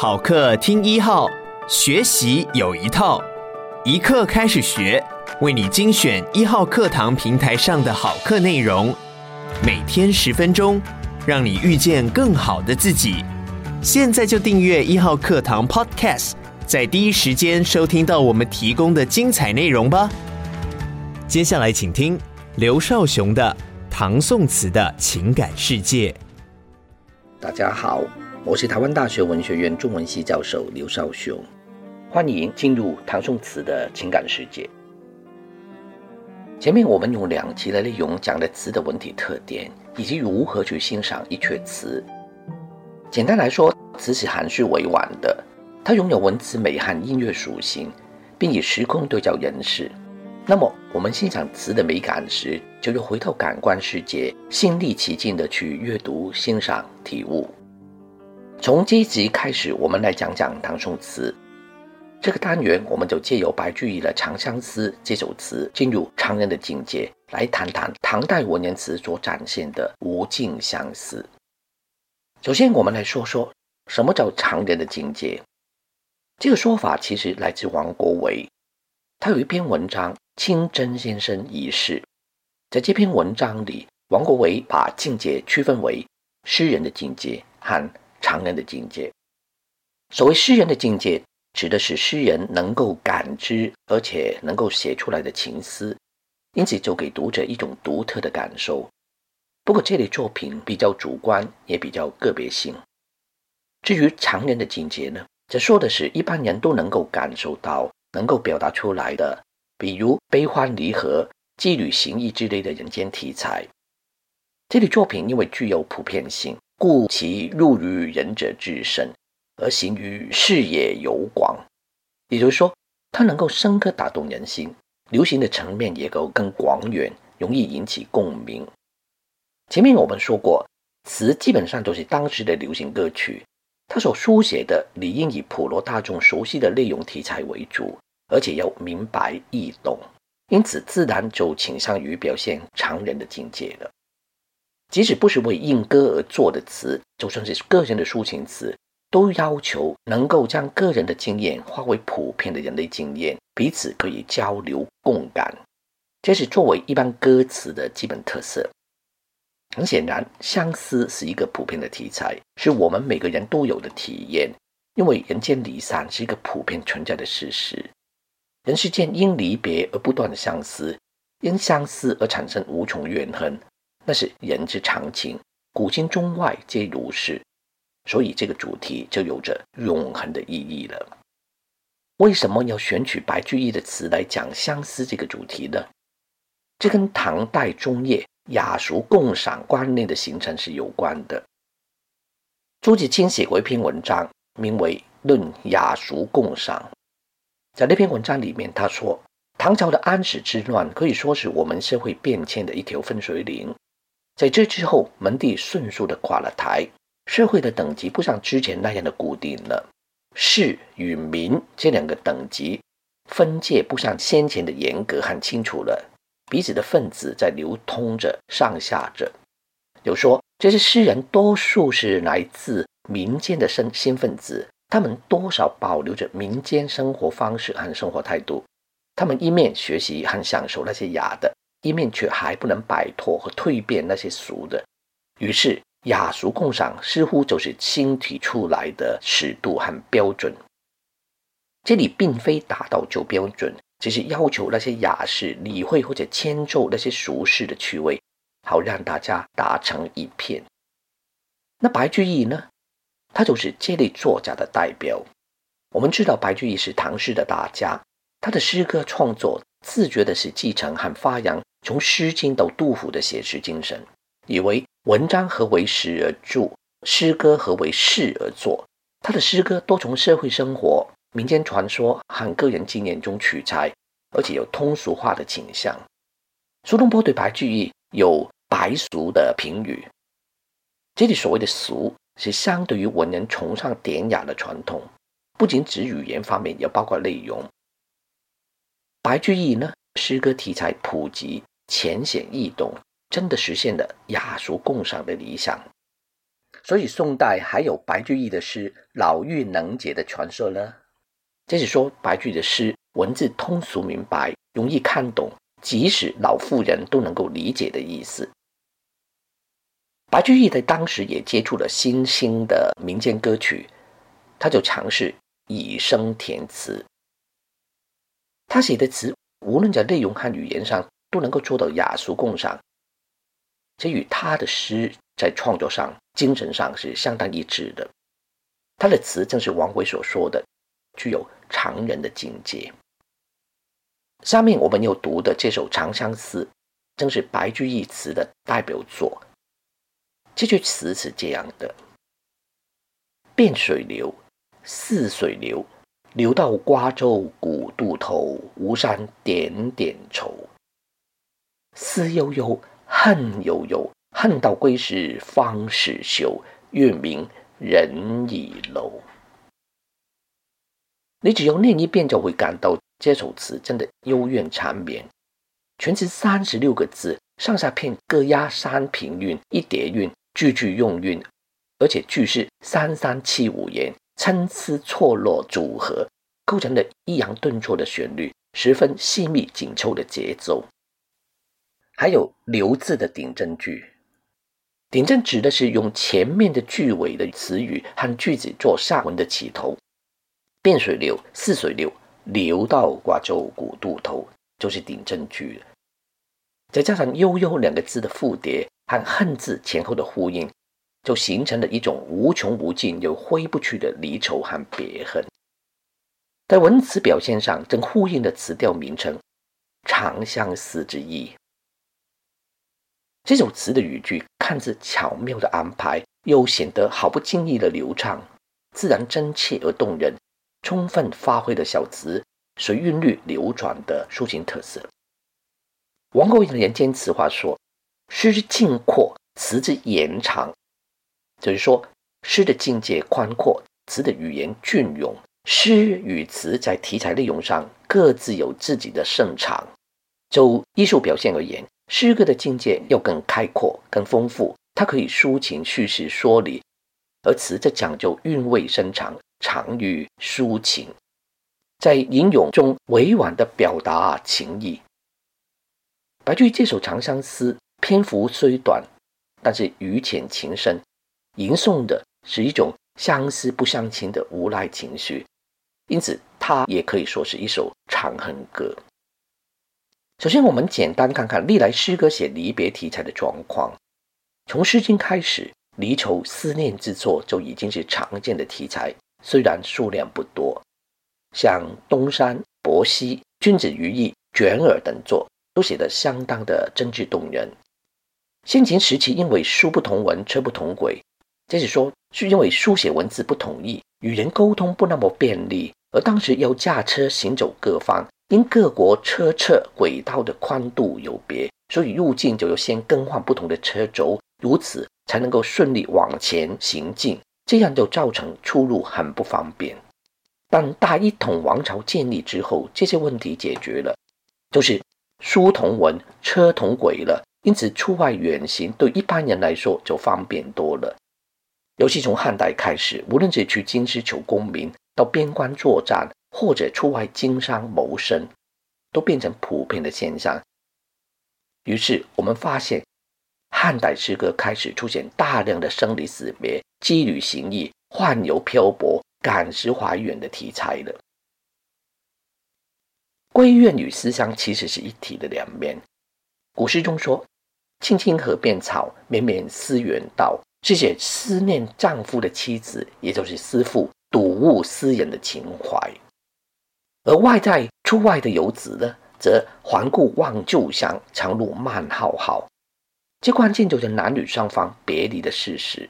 好课听一号，学习有一套，一课开始学，为你精选一号课堂平台上的好课内容，每天十分钟，让你遇见更好的自己。现在就订阅一号课堂 Podcast，在第一时间收听到我们提供的精彩内容吧。接下来请听刘少雄的《唐宋词的情感世界》。大家好。我是台湾大学文学院中文系教授刘少雄，欢迎进入唐宋词的情感世界。前面我们用两期的内容讲了词的文体特点，以及如何去欣赏一阙词。简单来说，词是含蓄委婉的，它拥有文字美和音乐属性，并以时空对照人世。那么，我们欣赏词的美感时，就要回到感官世界，心历其境的去阅读、欣赏、体悟。从这一集开始，我们来讲讲唐宋词这个单元，我们就借由白居易的《长相思》这首词，进入常人的境界，来谈谈唐代文言词所展现的无尽相思。首先，我们来说说什么叫常人的境界。这个说法其实来自王国维，他有一篇文章《清真先生軼事》。在这篇文章里，王国维把境界区分为诗人的境界和常人的境界，所谓诗人的境界，指的是诗人能够感知而且能够写出来的情思，因此就给读者一种独特的感受。不过这类作品比较主观，也比较个别性。至于常人的境界呢，则说的是一般人都能够感受到、能够表达出来的，比如悲欢离合、羁旅行役之类的人间题材。这类作品因为具有普遍性。故其入于人者至深，而行于视野尤广。也就是说，它能够深刻打动人心，流行的层面也够更广远，容易引起共鸣。前面我们说过，词基本上都是当时的流行歌曲，它所书写的理应以普罗大众熟悉的内容题材为主，而且要明白易懂，因此自然就倾向于表现常人的境界了。即使不是为应歌而作的词，就算是个人的抒情词，都要求能够将个人的经验化为普遍的人类经验，彼此可以交流共感。这是作为一般歌词的基本特色。很显然，相思是一个普遍的题材，是我们每个人都有的体验。因为人间离散是一个普遍存在的事实，人世间因离别而不断的相思，因相思而产生无穷怨恨。那是人之常情，古今中外皆如是，所以这个主题就有着永恒的意义了。为什么要选取白居易的词来讲相思这个主题呢？这跟唐代中叶雅俗共赏观念的形成是有关的。朱自清写过一篇文章，名为《论雅俗共赏》。在那篇文章里面，他说，唐朝的安史之乱可以说是我们社会变迁的一条分水岭。在这之后，门第迅速的垮了台，社会的等级不像之前那样的固定了，士与民这两个等级分界不像先前的严格和清楚了，彼此的分子在流通着上下着。有说这些诗人多数是来自民间的新新分子，他们多少保留着民间生活方式和生活态度，他们一面学习和享受那些雅的。一面却还不能摆脱和蜕变那些俗的，于是雅俗共赏似乎就是新提出来的尺度和标准。这里并非达到旧标准，只是要求那些雅士理会或者迁就那些俗世的趣味，好让大家打成一片。那白居易呢？他就是这类作家的代表。我们知道白居易是唐诗的大家，他的诗歌创作自觉的是继承和发扬。从《诗经》到杜甫的写实精神，以为文章何为时而著，诗歌何为事而作。他的诗歌多从社会生活、民间传说和个人经验中取材，而且有通俗化的倾向。苏东坡对白居易有“白俗”的评语。这里所谓的“俗”，是相对于文人崇尚典雅的传统，不仅指语言方面，也包括内容。白居易呢，诗歌题材普及。浅显易懂，真的实现了雅俗共赏的理想。所以宋代还有白居易的诗“老妪能解”的传说呢。这是说白居易的诗文字通俗明白，容易看懂，即使老妇人都能够理解的意思。白居易在当时也接触了新兴的民间歌曲，他就尝试以声填词。他写的词无论在内容和语言上都能够做到雅俗共赏，这与他的诗在创作上、精神上是相当一致的。他的词正是王维所说的，具有常人的境界。下面我们要读的这首《长相思》，正是白居易词的代表作。这句词是这样的：“汴水流，泗水流，流到瓜洲古渡头，吴山点点愁。思悠悠，恨悠悠，恨到归时方始休，月明人已楼。”你只要念一遍，就会感到这首词真的幽怨缠绵。全词三十六个字，上下片各押三平韵，一叠韵，句句用韵，而且句式三三七五言，参差错落组合，构成了抑扬顿挫的旋律，十分细密紧凑的节奏。还有“流”字的顶针句，顶针指的是用前面的句尾的词语和句子做下文的起头。汴水流，泗水流，流到瓜洲古渡头，就是顶针句。再加上“悠悠”两个字的复叠和“恨”字前后的呼应，就形成了一种无穷无尽又挥不去的离愁和别恨。在文词表现上，正呼应了词调名称“长相思”之意。这首词的语句看似巧妙的安排，又显得毫不经意的流畅，自然真切而动人。充分发挥了小词随韵律流转的抒情特色。王国维的人间词话说：“诗之境阔，词之言长。”就是说，诗的境界宽阔，词的语言隽永。诗与词在题材内容上各自有自己的擅长。就艺术表现而言，诗歌的境界要更开阔、更丰富，它可以抒情叙事说理；而词则讲究韵味深长。长于抒情，在吟咏中委婉地表达情意。白居易这首《长相思》篇幅虽短，但是语浅情深，吟诵的是一种相思不相亲的无奈情绪，因此它也可以说是一首长恨歌。首先，我们简单看看历来诗歌写离别题材的状况。从《诗经》开始，离愁思念之作就已经是常见的题材。虽然数量不多，像东山、伯希、君子于意、卷耳等作，都写得相当的真挚动人。先秦时期，因为书不同文，车不同轨，即是说是因为书写文字不统一，与人沟通不那么便利，而当时要驾车行走各方，因各国车侧轨道的宽度有别，所以入境就要先更换不同的车轴，如此才能够顺利往前行进。这样就造成出入很不方便。但大一统王朝建立之后，这些问题解决了，就是书同文，车同轨了，因此出外远行对一般人来说就方便多了。尤其从汉代开始，无论是去京师求功名，到边关作战，或者出外经商谋生，都变成普遍的现象。于是我们发现。汉代诗歌开始出现大量的生离死别、羁旅行役、宦游漂泊、感时怀远的题材了。闺怨与思乡其实是一体的两面。古诗中说：“青青河边草，绵绵思远道。”是写思念丈夫的妻子，也就是思妇睹物思人的情怀。而外在出外的游子呢，则环顾望旧乡，长路漫浩浩。这关键就是男女双方别离的事实，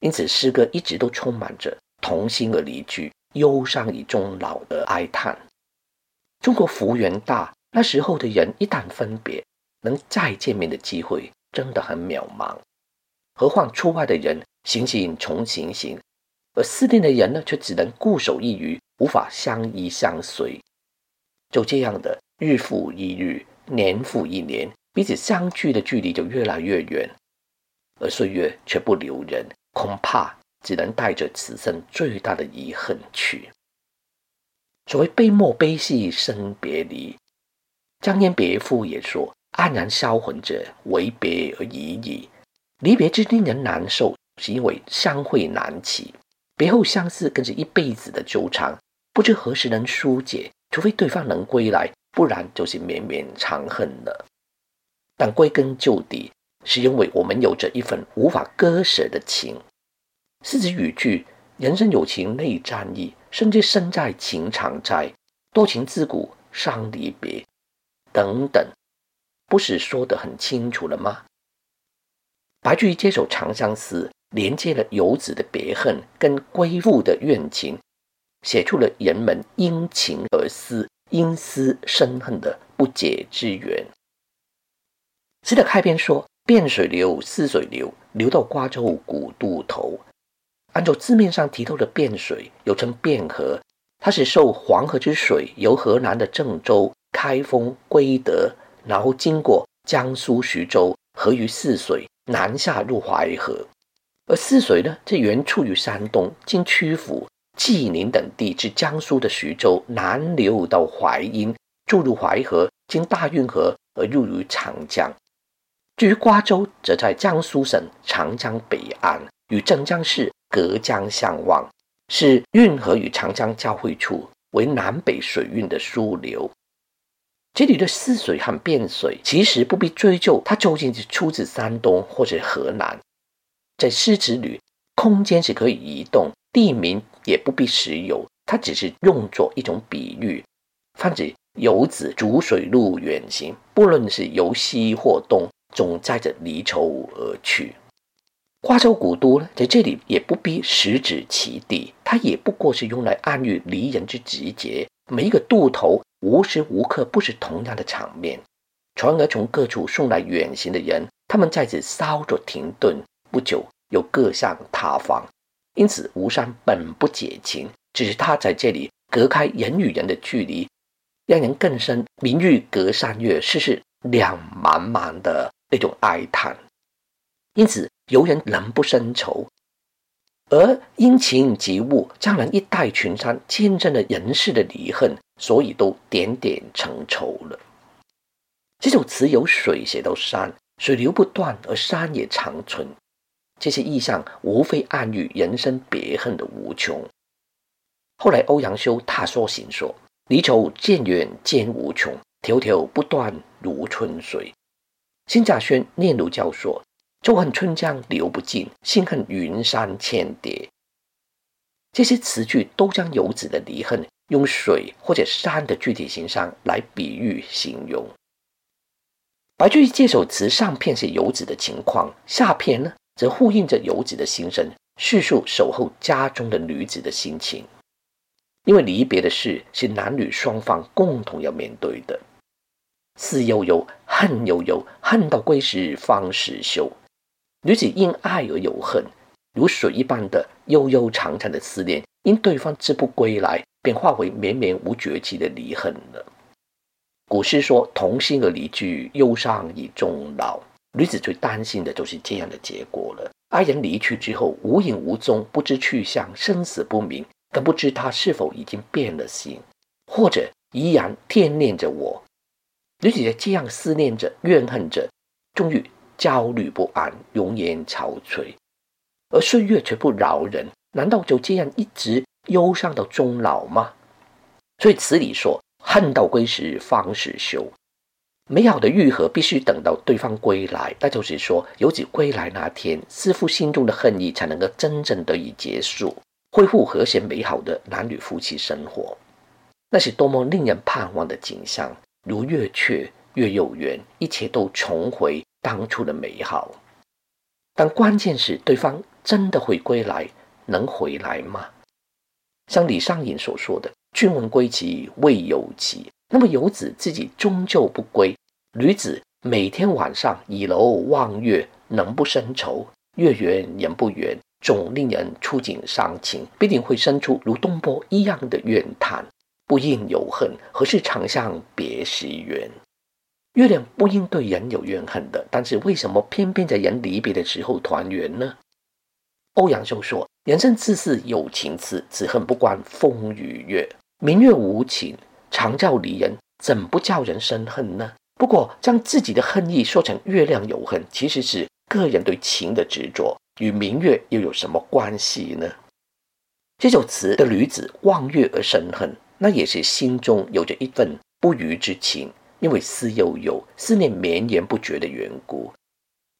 因此诗歌一直都充满着同心而离居、忧伤以终老的哀叹。中国幅员大，那时候的人一旦分别，能再见面的机会真的很渺茫。何况出外的人行行重行行，而思念的人呢，却只能固守一隅，无法相依相随。就这样的日复一日，年复一年。彼此相距的距离就越来越远，而岁月却不留人，恐怕只能带着此生最大的遗恨去。所谓悲莫悲兮生别离，张燕别赋也说：“黯然销魂者，为别而已矣。”离别之令人难受，是因为相会难期；别后相思，更是一辈子的纠缠，不知何时能疏解。除非对方能归来，不然就是绵绵长恨了。但归根究底，是因为我们有着一份无法割舍的情。诗词语句“人生有情泪沾衣，甚至身在情长哉，多情自古伤离别”等等，不是说得很清楚了吗？白居易这首《长相思》连接了游子的别恨跟归父的怨情。写出了人们因情而思、因思生恨的不解之缘。诗的开篇说：“汴水流，泗水流，流到瓜州古渡头。”按照字面上提到的汴水，又称汴河，它是受黄河之水由河南的郑州、开封、归德，然后经过江苏徐州，合于泗水，南下入淮河。而泗水呢，这原处于山东，经曲阜。济宁等地至江苏的徐州，南流到淮阴，注入淮河，经大运河而入于长江。至于瓜州，则在江苏省长江北岸，与镇江市隔江相望，是运河与长江交汇处，为南北水运的枢纽。这里的泗水和汴水，其实不必追究，它究竟是出自山东或者河南。在诗词里，空间是可以移动。地名也不必实有，它只是用作一种比喻，泛指游子逐水路远行，不论是由西或东，总载着离愁而去。瓜州古都呢，在这里也不必实指其地，它也不过是用来暗喻离人之集结。每一个渡头，无时无刻不是同样的场面。船儿从各处送来远行的人，他们在此稍作停顿，不久又各向他方。因此，吴山本不解情，只是他在这里隔开人与人的距离，让人更深“明月隔山月，世事两茫茫”的那种哀叹。因此，游人能不生愁？而因情及物，将人一代群山，见证了人世的离恨，所以都点点成愁了。这首词由水写到山，水流不断，而山也长存。这些意象无非暗喻人生别恨的无穷。后来欧阳修他说行说：“离愁渐远渐无穷，迢迢不断如春水。”辛稼轩念奴教说：“舟恨春江流不尽，心恨云山千叠。”这些词句都将游子的离恨用水或者山的具体形象来比喻形容。白居易这首词上片是游子的情况，下片呢？则呼应着游子的心声，叙述守候家中的女子的心情。因为离别的事是男女双方共同要面对的，思悠悠，恨悠悠，恨到归时方始休。女子因爱而有恨，如水一般的悠悠长长的思念，因对方之不归来，便化为绵绵无绝期的离恨了。古诗说：“同心而离聚，忧伤以终老。”女子最担心的就是这样的结果了。爱人离去之后，无影无踪，不知去向，生死不明，更不知他是否已经变了心，或者依然惦念着我。女子在这样思念着、怨恨着，终于焦虑不安，容颜憔悴。而岁月却不饶人，难道就这样一直忧伤到终老吗？所以词里说：“恨到归时方始休。”美好的愈合必须等到对方归来，那就是说，游子归来那天，思夫心中的恨意才能够真正得以结束，恢复和谐美好的男女夫妻生活。那是多么令人盼望的景象，如月缺月又圆，一切都重回当初的美好。但关键是，对方真的会归来，能回来吗？像李商隐所说的：“君问归期未有期。”那么游子自己终究不归。女子每天晚上倚楼望月，能不生愁？月圆人不圆，总令人触景伤情，必定会生出如东坡一样的怨叹。不应有恨，何事长向别时圆？月亮不应对人有怨恨的，但是为什么偏偏在人离别的时候团圆呢？欧阳修说：“人生自是有情痴，只恨不关风与月。明月无情，常照离人，怎不叫人生恨呢？”不过，将自己的恨意说成月亮有恨，其实是个人对情的执着，与明月又有什么关系呢？这首词的女子望月而生恨，那也是心中有着一份不渝之情，因为思悠悠、思念绵延不绝的缘故，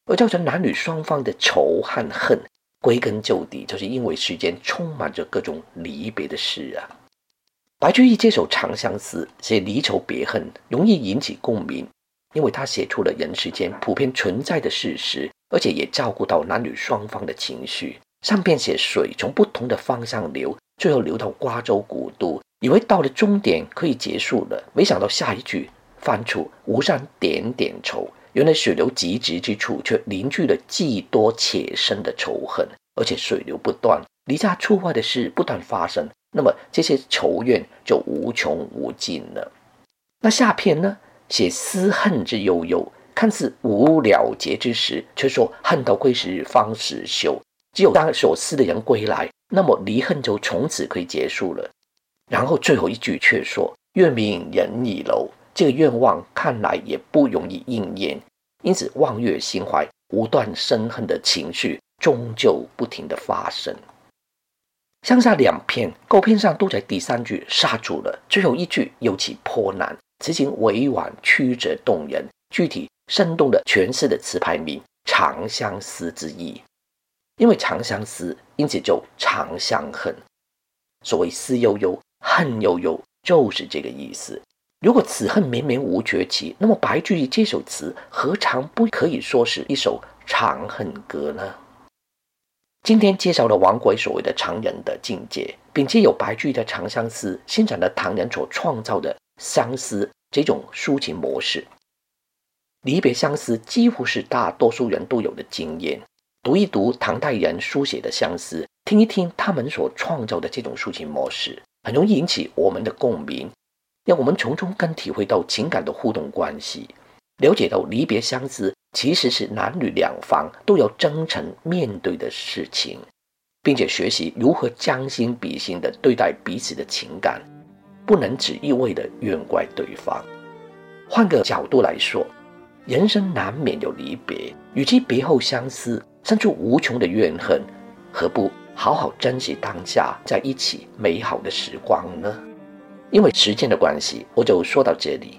而造成男女双方的仇和恨。归根究底，就是因为世间充满着各种离别的事啊。白居易这首《长相思》写离愁别恨，容易引起共鸣，因为他写出了人世间普遍存在的事实，而且也照顾到男女双方的情绪。上边写水从不同的方向流，最后流到瓜州古都，以为到了终点可以结束了，没想到下一句翻出“吴山点点愁”。原来水流急急之处，却凝聚了既多且深的仇恨，而且水流不断，离家出外的事不断发生，那么这些仇怨就无穷无尽了。那下片呢？写思恨之悠悠，看似无了结之时，却说恨到归时方始休。只有当所思的人归来，那么离恨就从此可以结束了。然后最后一句却说月明人已楼。这个愿望看来也不容易应验，因此望月心怀无断生恨的情绪，终究不停地发生。上下两篇构篇上都在第三句刹住了，最后一句尤其颇难，词情委婉曲折动人，具体生动地诠释了词牌名《长相思》之意。因为长相思，因此就长相恨。所谓思悠悠，恨悠悠，就是这个意思。如果此恨绵绵无绝期，那么白居易这首词何尝不可以说是一首长恨歌呢？今天介绍了王维所谓的常人的境界，并且有白居易的《长相思》，欣赏了唐人所创造的相思这种抒情模式。离别相思几乎是大多数人都有的经验。读一读唐代人书写的相思，听一听他们所创造的这种抒情模式，很容易引起我们的共鸣。让我们从中更体会到情感的互动关系，了解到离别相思其实是男女两方都要真诚面对的事情，并且学习如何将心比心地对待彼此的情感，不能只一味地怨怪对方。换个角度来说，人生难免有离别，与其别后相思，生出无穷的怨恨，何不好好珍惜当下在一起美好的时光呢？因为时间的关系，我就说到这里。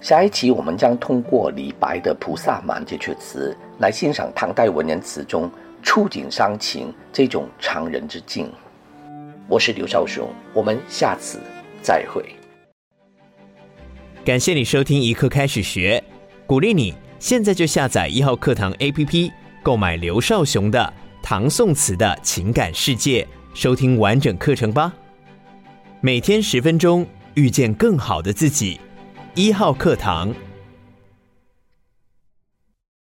下一期我们将通过李白的《菩萨蛮》这阙词，来欣赏唐代文人词中触景伤情这种常人之境。我是刘少雄，我们下次再会。感谢你收听一课开始学，鼓励你现在就下载一号课堂 APP，购买刘少雄的《唐宋词的情感世界》，收听完整课程吧。每天十分钟，遇见更好的自己。一号课堂。